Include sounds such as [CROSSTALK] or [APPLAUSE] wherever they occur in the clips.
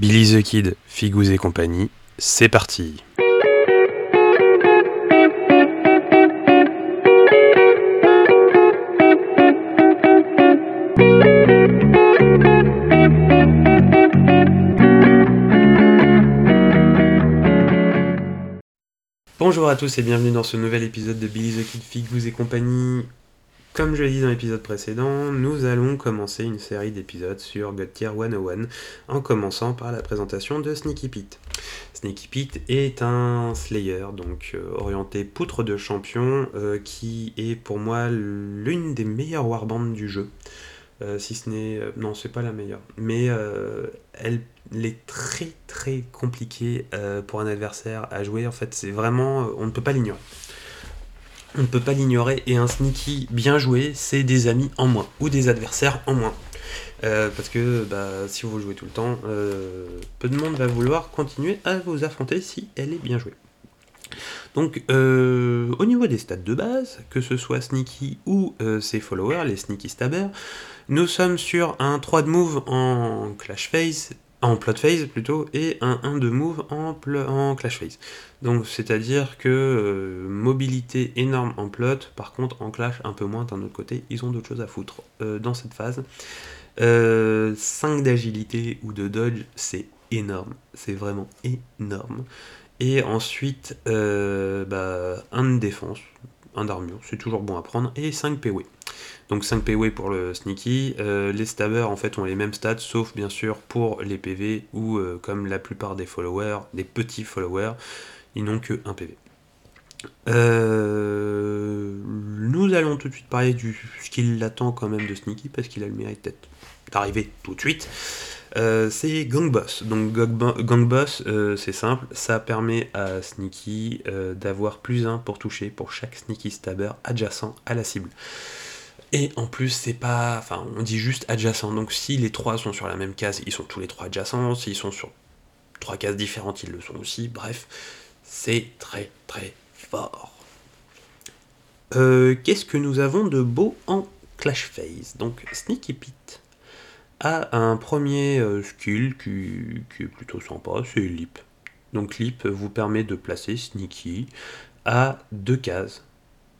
Billy the Kid, Figous et compagnie, c'est parti Bonjour à tous et bienvenue dans ce nouvel épisode de Billy the Kid, Figous et compagnie. Comme je l'ai dit dans l'épisode précédent, nous allons commencer une série d'épisodes sur God Tier 101 en commençant par la présentation de Sneaky Pete. Sneaky Pete est un Slayer, donc euh, orienté poutre de champion, euh, qui est pour moi l'une des meilleures warbands du jeu. Euh, si ce n'est. non, c'est pas la meilleure. Mais elle, elle, est très très compliquée pour un adversaire à jouer. En fait, c'est vraiment. on ne peut pas l'ignorer on ne peut pas l'ignorer, et un sneaky bien joué, c'est des amis en moins, ou des adversaires en moins. Euh, parce que bah, si vous jouez tout le temps, euh, peu de monde va vouloir continuer à vous affronter si elle est bien jouée. Donc euh, au niveau des stats de base, que ce soit Sneaky ou ses followers, les Sneaky Stabbers, nous sommes sur un 3 de move en Clash Phase, en plot phase plutôt, et un 1 de move en, en clash phase. Donc c'est-à-dire que euh, mobilité énorme en plot, par contre en clash un peu moins d'un autre côté, ils ont d'autres choses à foutre euh, dans cette phase. 5 euh, d'agilité ou de dodge, c'est énorme, c'est vraiment énorme. Et ensuite, bah, 1 de défense, 1 d'armure, c'est toujours bon à prendre, et 5 PW. Donc 5 PW pour le sneaky. Euh, les stabbers en fait ont les mêmes stats, sauf bien sûr pour les PV, où euh, comme la plupart des followers, des petits followers, ils n'ont que 1 PV. Euh, nous allons tout de suite parler du ce qu'il attend quand même de Sneaky parce qu'il a le mérite d'arriver tout de suite. c'est Gang Boss. Donc Gang Boss, c'est simple, ça permet à Sneaky d'avoir plus 1 pour toucher pour chaque Sneaky Stabber adjacent à la cible. Et en plus, c'est pas. Enfin, on dit juste adjacent. Donc si les trois sont sur la même case, ils sont tous les trois adjacents. S'ils sont sur trois cases différentes, ils le sont aussi. Bref, c'est très très fort. Euh, qu'est-ce que nous avons de beau en Clash Phase? Donc Sneaky Pete a un premier euh, skill qui, est plutôt sympa, c'est Leap. Donc Leap vous permet de placer Sneaky à deux cases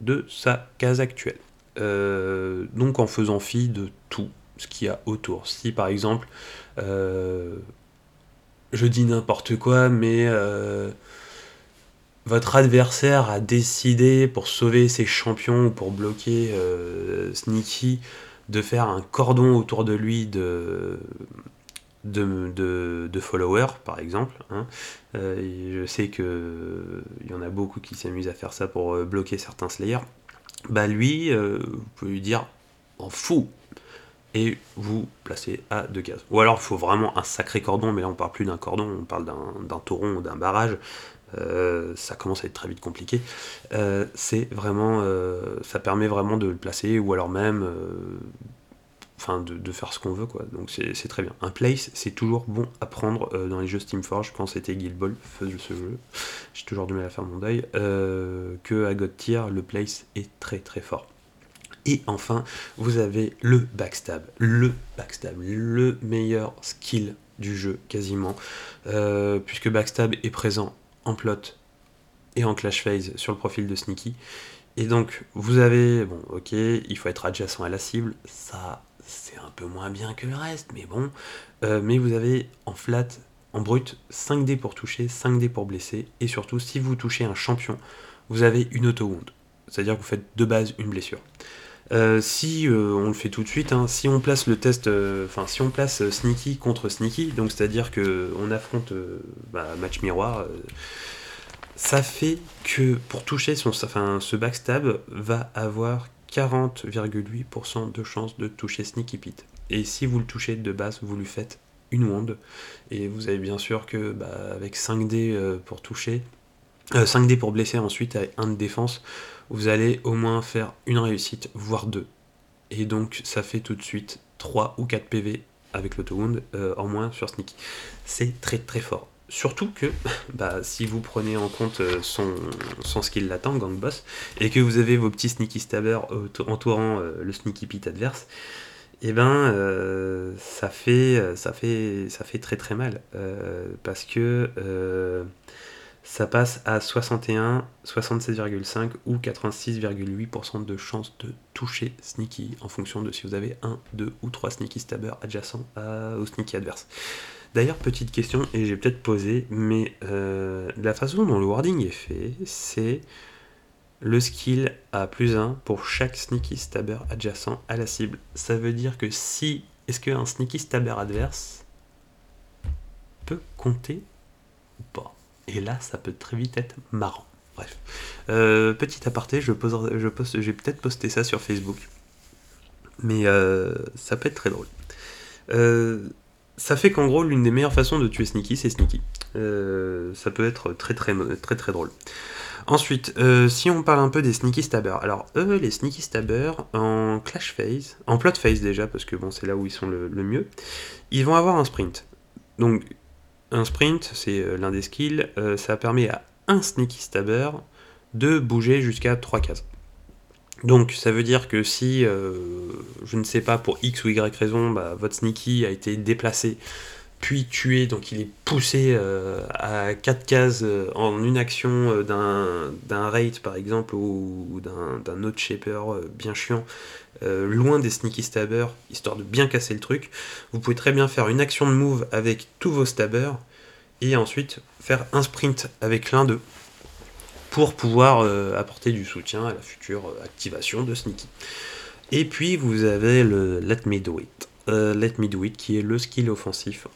de sa case actuelle. Euh, donc en faisant fi de tout ce qu'il y a autour. Si par exemple, euh, je dis n'importe quoi, mais votre adversaire a décidé pour sauver ses champions ou pour bloquer Sneaky de faire un cordon autour de lui de, de, followers, par exemple. Hein. je sais qu'il y en a beaucoup qui s'amusent à faire ça pour bloquer certains Slayers bah lui, euh, vous pouvez lui dire en fou et vous placez à deux cases. Ou alors il faut vraiment un sacré cordon, mais là on parle plus d'un cordon, on parle d'un tauron ou d'un barrage. Euh, ça commence à être très vite compliqué. Euh, c'est vraiment, ça permet vraiment de le placer, ou alors même enfin de, faire ce qu'on veut quoi. Donc c'est très bien. Un place, c'est toujours bon à prendre euh, dans les jeux Steamforge quand c'était Guild Ball faisait ce jeu. J'ai toujours du mal à faire mon deuil. Euh, que à God Tier, le place est très très fort. Et enfin, vous avez le backstab. Le backstab, le meilleur skill du jeu quasiment. Euh, puisque backstab est présent en plot et en clash phase sur le profil de Sneaky. Et donc, vous avez, bon, ok, il faut être adjacent à la cible, ça c'est un peu moins bien que le reste, mais bon. Euh, mais vous avez en flat, en brut, 5 dés pour toucher, 5 dés pour blesser, et surtout, si vous touchez un champion, vous avez une auto-wound. C'est-à-dire que vous faites de base une blessure. Euh, si euh, on le fait tout de suite, hein, si on place le test, enfin si on place Sneaky contre Sneaky, donc c'est-à-dire que on affronte bah, match miroir, ça fait que pour toucher son, enfin, ce backstab va avoir 40,8% de chance de toucher Sneaky Pete. Et si vous le touchez de base, vous lui faites une wand. Et vous avez bien sûr que bah, avec 5D euh, pour toucher, 5D euh, pour blesser ensuite avec 1 de défense, vous allez au moins faire une réussite, voire deux. Et donc ça fait tout de suite 3 ou 4 PV avec l'auto-wound euh, en moins sur Sneaky. C'est très très fort. Surtout que, [LAUGHS] bah, si vous prenez en compte euh, son, son skill latent, Gang Boss, et que vous avez vos petits sneaky stabbers entourant le sneaky pit adverse, eh ben, ça, fait, ça, fait, ça fait très très mal. Parce que ça passe à 61, 67,5 ou 86,8% de chance de toucher Sneaky en fonction de si vous avez un, deux ou trois Sneaky Stabber adjacents au Sneaky adverse. D'ailleurs, petite question, et j'ai peut-être posé, mais la façon dont le wording est fait, c'est le skill a plus 1 pour chaque sneaky stabber adjacent à la cible. Ça veut dire que si. Est-ce qu'un sneaky stabber adverse peut compter ou pas? Et là, ça peut très vite être marrant. Bref. Euh, petit aparté, je, j'ai peut-être posté ça sur Facebook. Mais euh, ça peut être très drôle. Euh, ça fait qu'en gros, l'une des meilleures façons de tuer Sneaky, c'est Sneaky. ça peut être très très drôle. Ensuite, si on parle un peu des sneaky stabbers. Alors, eux, les sneaky stabbers, en clash phase, en plot phase déjà, parce que bon, c'est là où ils sont le, mieux, ils vont avoir un sprint. Donc, un sprint, c'est euh, l'un des skills, euh, ça permet à un sneaky stabber de bouger jusqu'à 3 cases. Donc ça veut dire que si, je ne sais pas, pour X ou Y raison, bah, votre sneaky a été déplacé puis tué, donc il est poussé euh, à 4 cases euh, en une action euh, d'un raid par exemple ou, d'un autre shaper bien chiant, loin des sneaky stabbers, histoire de bien casser le truc. Vous pouvez très bien faire une action de move avec tous vos stabbers et ensuite faire un sprint avec l'un d'eux pour pouvoir apporter du soutien à la future activation de sneaky. Et puis vous avez le Let Me Do It. Let Me Do It qui est le skill offensif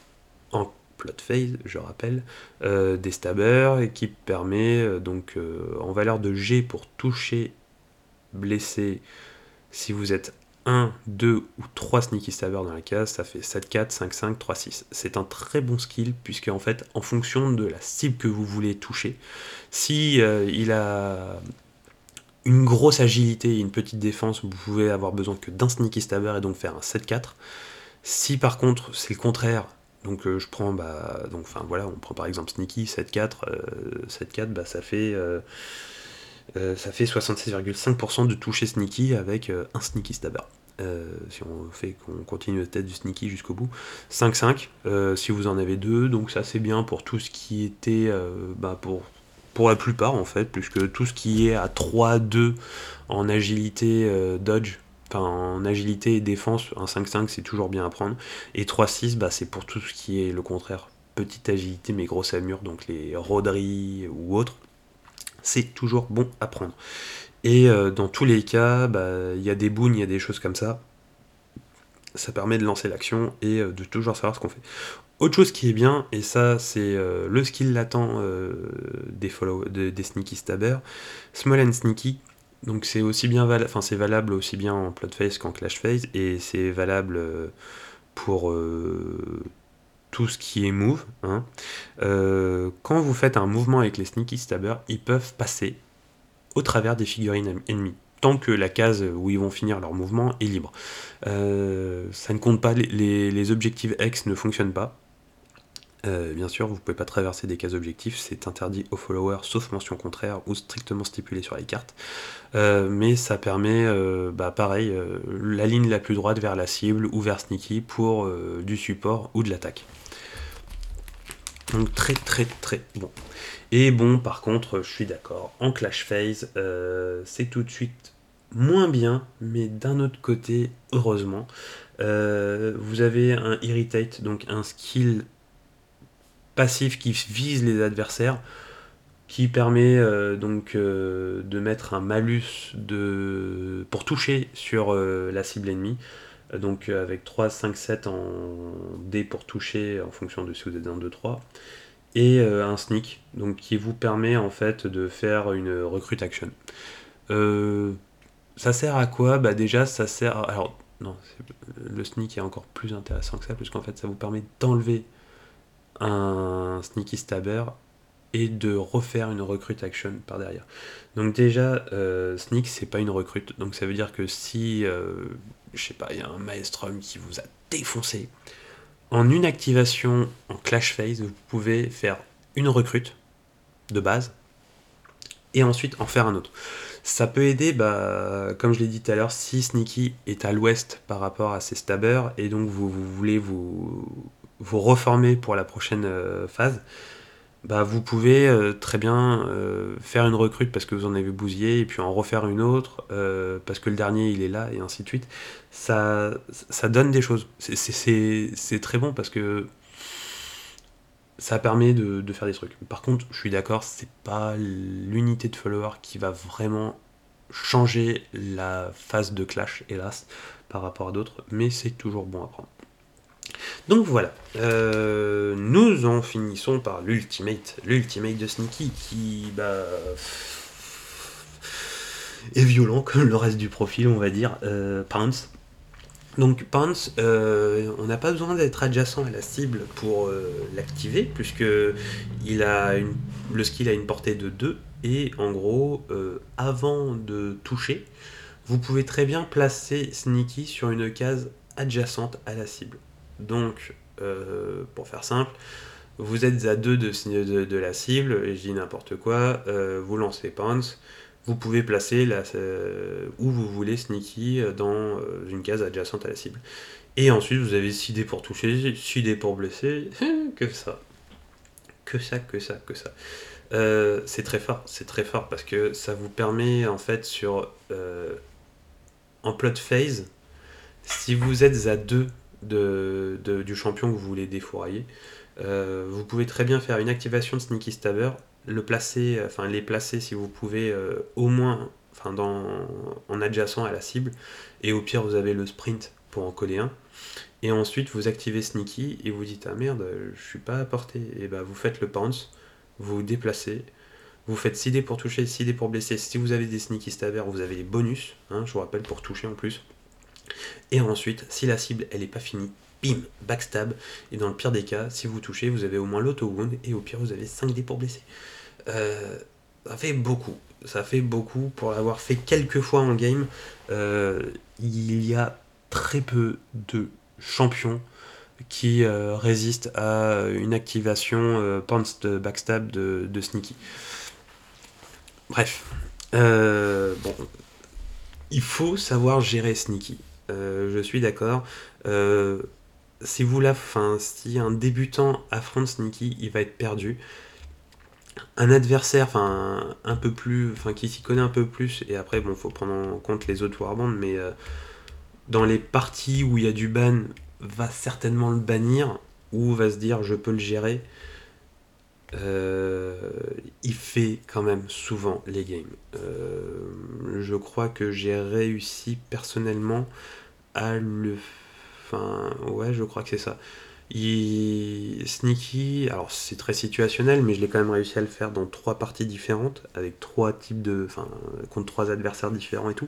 en plot phase, je rappelle, euh, des stabbers et qui permet euh, donc euh, en valeur de G pour toucher, blesser, si vous êtes 1, 2 ou 3 sneaky stabbers dans la case, ça fait 7, 4, 5, 5, 3, 6. C'est un très bon skill puisque en fait, en fonction de la cible que vous voulez toucher, si il a une grosse agilité et une petite défense, vous pouvez avoir besoin que d'un sneaky stabber et donc faire un 7-4. Si par contre c'est le contraire, donc euh, je prends, bah, donc enfin voilà, on prend par exemple Sneaky 7-4, 7-4, bah, ça fait, euh, euh, ça fait 76,5% de toucher Sneaky avec un Sneaky Stabber. si on fait qu'on continue la tête du Sneaky jusqu'au bout. 5-5, si vous en avez deux, donc ça c'est bien pour tout ce qui était, bah, pour, pour la plupart en fait, puisque tout ce qui est à 3-2 en agilité dodge, en agilité et défense, un 5-5 c'est toujours bien à prendre. Et 3-6, bah, c'est pour tout ce qui est le contraire. Petite agilité mais grosse amure, donc les rôderies ou autres. C'est toujours bon à prendre. Et euh, dans tous les cas, bah, il y a des boons, il y a des choses comme ça. Ça permet de lancer l'action et euh, de toujours savoir ce qu'on fait. Autre chose qui est bien, et ça c'est euh, le skill latent des, follow, des sneaky stabbers, small and sneaky, donc c'est aussi bien valable, enfin c'est valable aussi bien en plot phase qu'en clash phase et c'est valable euh, pour euh, tout ce qui est move. Hein. Euh, quand vous faites un mouvement avec les sneaky stabbers, ils peuvent passer au travers des figurines ennemies tant que la case où ils vont finir leur mouvement est libre. ça ne compte pas, les, les objectifs X ne fonctionnent pas. Euh, bien sûr, vous ne pouvez pas traverser des cases objectifs, c'est interdit aux followers sauf mention contraire ou strictement stipulé sur les cartes. Euh, mais ça permet, euh, bah, pareil, la ligne la plus droite vers la cible ou vers Sneaky pour du support ou de l'attaque. Donc très très très bon. Et bon, par contre, je suis d'accord, en clash phase, c'est tout de suite moins bien, mais d'un autre côté, heureusement, vous avez un irritate, donc un skill passif qui vise les adversaires, qui permet euh, donc euh, de mettre un malus de, pour toucher sur euh, la cible ennemie. Donc avec 3, 5, 7 en D pour toucher en fonction de si vous êtes 1, 2, 3. Et un sneak, donc qui vous permet en fait de faire une recrute action. ça sert à quoi? Bah déjà ça sert. Alors non, le sneak est encore plus intéressant que ça, puisqu'en fait ça vous permet d'enlever un sneaky stabber et de refaire une recrute action par derrière. Donc déjà, euh, sneak c'est pas une recrute, donc ça veut dire que si, euh, je sais pas, il y a un maestrum qui vous a défoncé, en une activation en clash phase, vous pouvez faire une recrute de base et ensuite en faire un autre. Ça peut aider, bah, comme je l'ai dit tout à l'heure, si Sneaky est à l'ouest par rapport à ses stabbers, et donc vous, voulez vous, vous reformer pour la prochaine euh, phase, bah, vous pouvez euh, très bien euh, faire une recrute parce que vous en avez bousillé, et puis en refaire une autre parce que le dernier il est là, et ainsi de suite. Ça, ça donne des choses. C'est très bon parce que ça permet de, faire des trucs. Par contre, je suis d'accord, c'est pas l'unité de followers qui va vraiment changer la phase de clash, hélas, par rapport à d'autres, mais c'est toujours bon à prendre. Donc voilà, euh, nous en finissons par l'ultimate, l'ultimate de Sneaky qui bah, est violent comme le reste du profil, on va dire, euh, Pounce. Donc Pants, euh, on n'a pas besoin d'être adjacent à la cible pour euh, l'activer, puisque le skill a une portée de 2, et en gros, avant de toucher, vous pouvez très bien placer Sneaky sur une case adjacente à la cible. Donc, pour faire simple, vous êtes à 2 de, la cible, et je dis n'importe quoi, vous lancez Pants, vous pouvez placer la, euh, où vous voulez Sneaky euh, dans euh, une case adjacente à la cible. Et ensuite, vous avez 6 dés pour toucher, 6 dés pour blesser, [LAUGHS] que ça. Que ça, que ça, que ça. c'est très fort, c'est très fort parce que ça vous permet en fait sur en plot phase, si vous êtes à 2 de, du champion que vous voulez défourailler, vous pouvez très bien faire une activation de Sneaky Stabber le placer, enfin les placer si vous pouvez euh, au moins en adjacent à la cible. Et au pire, vous avez le sprint pour en coller un. Et ensuite, vous activez Sneaky et vous dites Ah merde, je suis pas à portée. Et bah, vous faites le pounce, vous vous déplacez, vous faites 6 dés pour toucher, 6 dés pour blesser. Si vous avez des Sneaky Stabber, vous avez les bonus, hein, je vous rappelle, pour toucher en plus. Et ensuite, si la cible elle est pas finie, bim, backstab. Et dans le pire des cas, si vous touchez, vous avez au moins l'auto-wound. Et au pire, vous avez 5 dés pour blesser. Euh, ça fait beaucoup. Ça fait beaucoup pour l'avoir fait quelques fois en game. Euh, il y a très peu de champions qui euh, résistent à une activation pounced backstab de, de, Sneaky. Bref. bon. Il faut savoir gérer Sneaky. Je suis d'accord. si vous la, si un débutant affronte Sneaky, il va être perdu un adversaire, un peu plus, enfin qui s'y connaît un peu plus, et après bon, faut prendre en compte les autres warbands, mais euh, dans les parties où il y a du ban, va certainement le bannir ou va se dire je peux le gérer. Euh, il fait quand même souvent les games. Euh, je crois que j'ai réussi personnellement le, enfin ouais, je crois que c'est ça il... Sneaky, alors c'est très situationnel, mais je l'ai quand même réussi à le faire dans trois parties différentes, avec trois types de. Enfin, contre trois adversaires différents et tout.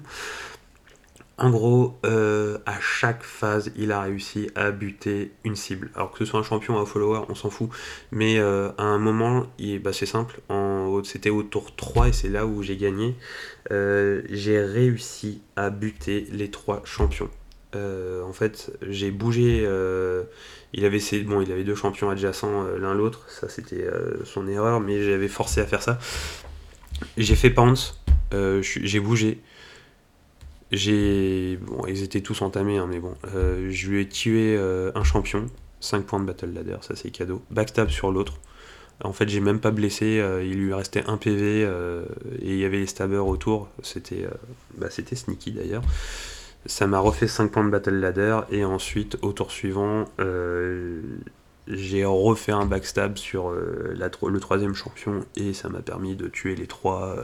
En gros, euh, à chaque phase, il a réussi à buter une cible. Alors que ce soit un champion ou un follower, on s'en fout. Mais euh, à un moment, bah, c'est simple, c'était au tour 3 et c'est là où j'ai gagné. Euh, j'ai réussi à buter les trois champions. En fait, j'ai bougé il avait, bon, il avait deux champions adjacents euh, l'un l'autre, ça c'était euh, son erreur, mais j'avais forcé à faire ça. J'ai fait pounce, euh, j'ai bougé. J'ai. Bon, ils étaient tous entamés, hein, mais bon. je lui ai tué un champion, 5 points de battle ladder, ça c'est cadeau. Backstab sur l'autre. En fait, j'ai même pas blessé, il lui restait un PV et il y avait les stabbers autour. C'était bah, sneaky d'ailleurs. Ça m'a refait 5 points de Battle Ladder et ensuite au tour suivant euh, j'ai refait un backstab sur euh, le troisième champion et ça m'a permis de tuer les trois euh,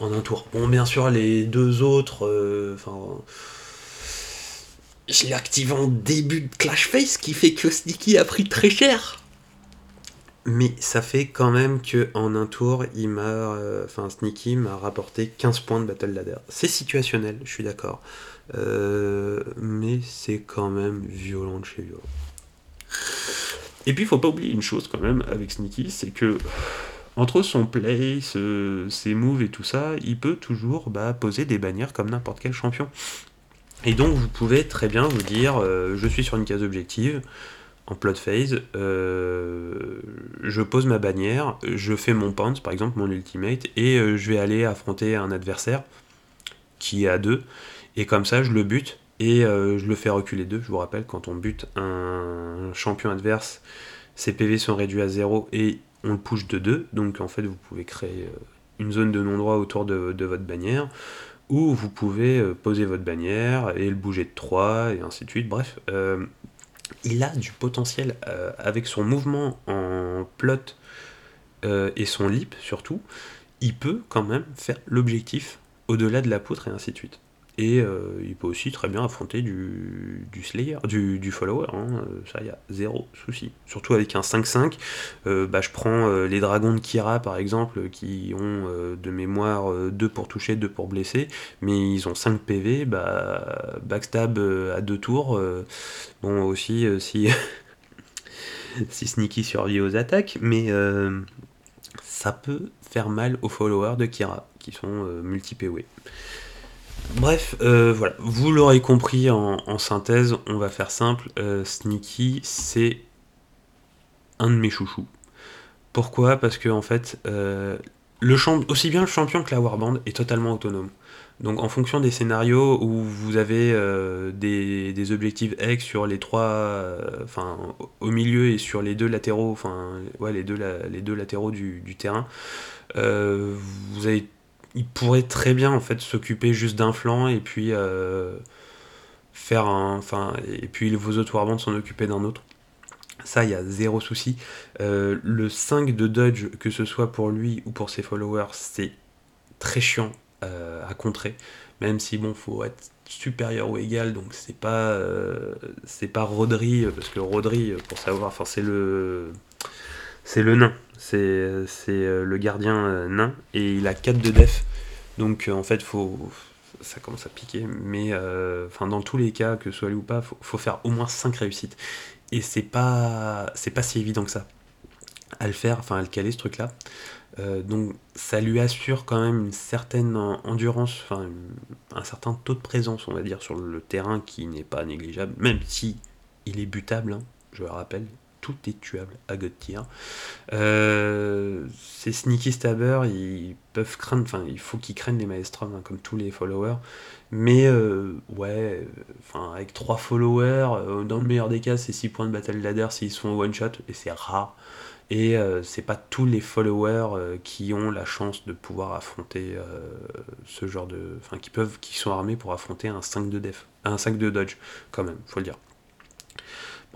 en un tour. Bon bien sûr les deux autres, enfin je l'ai activé en début de Clash Face qui fait que Sneaky a pris très cher. Mais ça fait quand même que en un tour, il m'a, enfin Sneaky m'a rapporté 15 points de Battle Ladder. C'est situationnel, je suis d'accord. Euh, mais c'est quand même violent de chez violent. Et puis il faut pas oublier une chose quand même avec Sneaky, c'est que entre son play, ses moves et tout ça, il peut toujours bah, poser des bannières comme n'importe quel champion. Et donc vous pouvez très bien vous dire, euh, je suis sur une case objective, en plot phase, euh, je pose ma bannière, je fais mon pounce, par exemple mon ultimate, et je vais aller affronter un adversaire qui est à 2, et comme ça je le bute, et je le fais reculer 2. Je vous rappelle, quand on bute un champion adverse, ses PV sont réduits à 0 et on le push de 2, donc en fait vous pouvez créer une zone de non-droit autour de, votre bannière, ou vous pouvez poser votre bannière et le bouger de 3, et ainsi de suite. Bref, il a du potentiel euh, avec son mouvement en plot euh, et son lip surtout. Il peut quand même faire l'objectif au-delà de la poutre et ainsi de suite. Et euh, il peut aussi très bien affronter du, Slayer, du, follower, hein, ça y a zéro souci. Surtout avec un 5-5, bah, je prends les dragons de Kira par exemple, qui ont de mémoire 2 pour toucher, 2 pour blesser, mais ils ont 5 PV, bah, backstab à 2 tours, bon aussi si, [LAUGHS] si Sneaky survit aux attaques, mais ça peut faire mal aux followers de Kira, qui sont multi-PW. Bref, euh, voilà, vous l'aurez compris en, synthèse, on va faire simple. Euh, Sneaky, c'est un de mes chouchous. Pourquoi? Parce que en fait, euh, aussi bien le champion que la Warband est totalement autonome. Donc en fonction des scénarios où vous avez des, objectifs X sur les trois, enfin au milieu et sur les deux latéraux, enfin ouais les deux, les deux latéraux du terrain, vous avez il pourrait très bien en fait s'occuper juste d'un flanc et puis euh, faire un. Enfin, et puis vos autres s'en occuper d'un autre. Ça, il y a zéro souci. Euh, le 5 de dodge, que ce soit pour lui ou pour ses followers, c'est très chiant euh, à contrer. Même si, bon, faut être supérieur ou égal, donc c'est pas c'est pas Rodri, parce que Rodri, pour savoir, enfin, c'est le c'est le nain, c'est le gardien nain, et il a 4 de def, donc euh, en fait, faut, ça commence à piquer, mais euh, dans tous les cas, que ce soit lui ou pas, faut, faut faire au moins 5 réussites. Et c'est pas, pas si évident que ça à le faire, enfin à le caler ce truc-là. Euh, donc ça lui assure quand même une certaine endurance, enfin un certain taux de présence, on va dire, sur le terrain qui n'est pas négligeable, même si il est butable, hein, je le rappelle, tout est tuable à God tier. Euh, ces sneaky stabbers, ils peuvent craindre, enfin, il faut qu'ils craignent les maelstrom, hein, comme tous les followers. Mais euh, ouais, enfin, avec 3 followers, euh, dans le meilleur des cas, c'est 6 points de battle ladder s'ils sont one shot, et c'est rare. Et c'est pas tous les followers qui ont la chance de pouvoir affronter ce genre de. Enfin, qui peuvent, qui sont armés pour affronter un 5 de def, un 5 de dodge, quand même, faut le dire.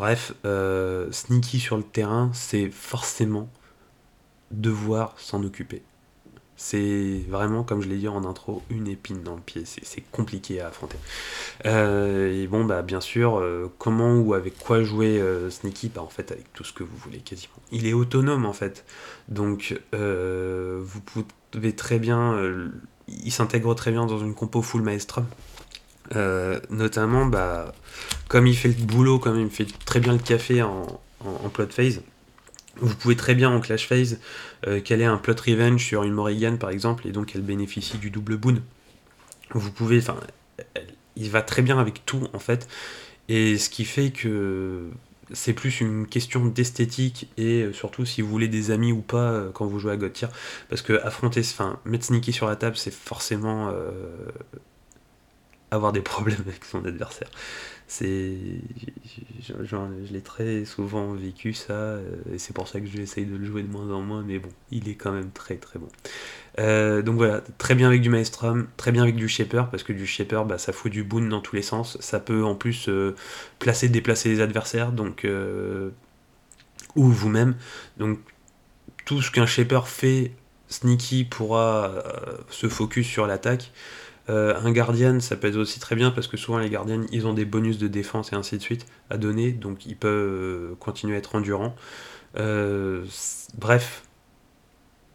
Bref, euh, sneaky sur le terrain, c'est forcément devoir s'en occuper. C'est vraiment, comme je l'ai dit en intro, une épine dans le pied. C'est compliqué à affronter. Euh, et bon, bah bien sûr, euh, comment ou avec quoi jouer Sneaky? Bah en fait, avec tout ce que vous voulez quasiment. Il est autonome en fait. Donc, vous pouvez très bien. il s'intègre très bien dans une compo full maestrum. Notamment, bah comme il fait le boulot, comme il fait très bien le café en, plot phase, vous pouvez très bien en clash phase euh, caler un plot revenge sur une Morrigan par exemple, et donc elle bénéficie du double boon. Vous pouvez, enfin, il va très bien avec tout en fait, et ce qui fait que c'est plus une question d'esthétique et surtout si vous voulez des amis ou pas euh, quand vous jouez à God parce que affronter, enfin, mettre Sneaky sur la table, c'est forcément euh, avoir des problèmes avec son adversaire. C'est je, l'ai très souvent vécu ça euh, et c'est pour ça que j'essaye de le jouer de moins en moins mais bon il est quand même très très bon. Euh, donc voilà très bien avec du maestrum très bien avec du shaper parce que du shaper bah, ça fout du boon dans tous les sens. Ça peut en plus euh, placer déplacer les adversaires donc ou vous-même. Donc tout ce qu'un shaper fait sneaky pourra se focus sur l'attaque euh, un gardien, ça être aussi très bien parce que souvent les gardiens, ils ont des bonus de défense et ainsi de suite à donner, donc ils peuvent euh, continuer à être endurants. Euh, bref,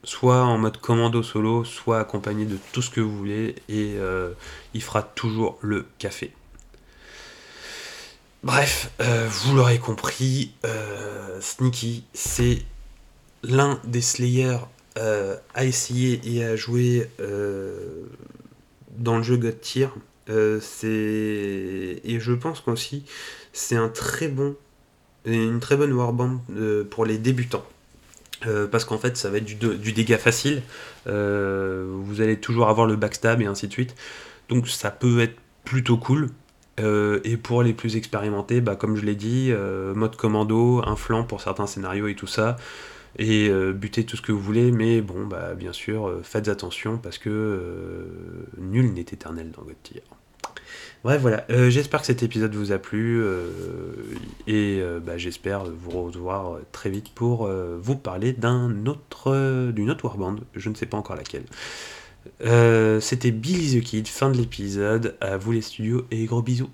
soit en mode commando solo, soit accompagné de tout ce que vous voulez, et il fera toujours le café. Bref, vous l'aurez compris, Sneaky, c'est l'un des Slayers à essayer et à jouer dans le jeu God Tier. Euh, et je pense qu'aussi c'est un très bon une très bonne warband euh, pour les débutants. parce qu'en fait ça va être du, du dégât facile. vous allez toujours avoir le backstab et ainsi de suite. Donc ça peut être plutôt cool. et pour les plus expérimentés, bah, comme je l'ai dit, mode commando, un flanc pour certains scénarios et tout ça et euh, buter tout ce que vous voulez, mais bon, bah, bien sûr, euh, faites attention parce que euh, nul n'est éternel dans Tier. Bref, voilà, j'espère que cet épisode vous a plu et bah, j'espère vous revoir très vite pour vous parler d'un autre, d'une autre warband, je ne sais pas encore laquelle. C'était Billy the Kid, fin de l'épisode, à vous les studios et gros bisous.